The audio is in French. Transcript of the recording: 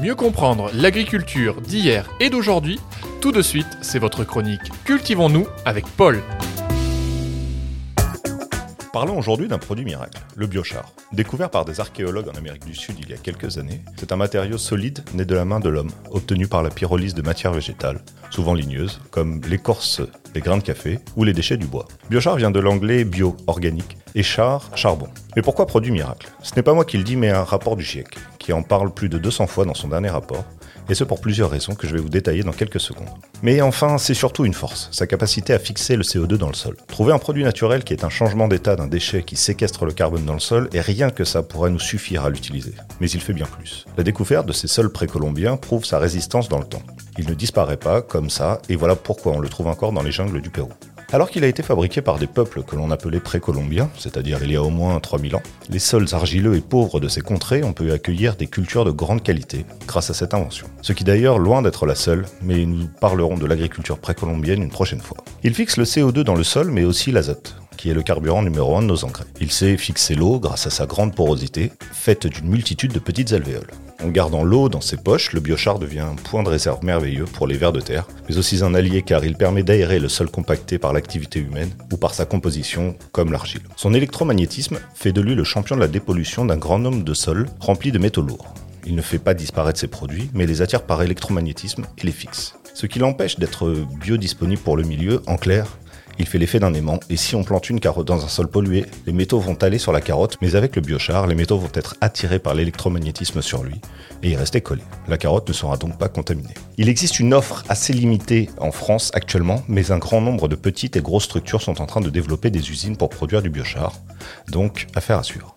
Mieux comprendre l'agriculture d'hier et d'aujourd'hui, tout de suite, c'est votre chronique Cultivons-nous avec Paul. Parlons aujourd'hui d'un produit miracle, le biochar. Découvert par des archéologues en Amérique du Sud il y a quelques années, c'est un matériau solide né de la main de l'homme, obtenu par la pyrolyse de matières végétales, souvent ligneuses, comme l'écorce des grains de café ou les déchets du bois. Biochar vient de l'anglais bio, organique, et char, charbon. Mais pourquoi produit miracle? Ce n'est pas moi qui le dis, mais un rapport du GIEC, qui en parle plus de 200 fois dans son dernier rapport, et ce pour plusieurs raisons que je vais vous détailler dans quelques secondes. Mais enfin, c'est surtout une force, sa capacité à fixer le CO2 dans le sol. Trouver un produit naturel qui est un changement d'état d'un déchet qui séquestre le carbone dans le sol, et rien que ça pourrait nous suffire à l'utiliser. Mais il fait bien plus. La découverte de ces sols précolombiens prouve sa résistance dans le temps. Il ne disparaît pas comme ça, et voilà pourquoi on le trouve encore dans les jungles du Pérou. Alors qu'il a été fabriqué par des peuples que l'on appelait précolombiens, c'est-à-dire il y a au moins 3000 ans, les sols argileux et pauvres de ces contrées ont pu accueillir des cultures de grande qualité grâce à cette invention. Ce qui d'ailleurs loin d'être la seule, mais nous parlerons de l'agriculture précolombienne une prochaine fois. Il fixe le CO2 dans le sol mais aussi l'azote qui est le carburant numéro un de nos engrais. Il sait fixer l'eau grâce à sa grande porosité, faite d'une multitude de petites alvéoles. En gardant l'eau dans ses poches, le biochar devient un point de réserve merveilleux pour les vers de terre, mais aussi un allié car il permet d'aérer le sol compacté par l'activité humaine ou par sa composition comme l'argile. Son électromagnétisme fait de lui le champion de la dépollution d'un grand nombre de sols remplis de métaux lourds. Il ne fait pas disparaître ses produits, mais les attire par électromagnétisme et les fixe. Ce qui l'empêche d'être biodisponible pour le milieu, en clair, il fait l'effet d'un aimant, et si on plante une carotte dans un sol pollué, les métaux vont aller sur la carotte, mais avec le biochar, les métaux vont être attirés par l'électromagnétisme sur lui, et y rester collés. La carotte ne sera donc pas contaminée. Il existe une offre assez limitée en France actuellement, mais un grand nombre de petites et grosses structures sont en train de développer des usines pour produire du biochar, donc affaire à suivre.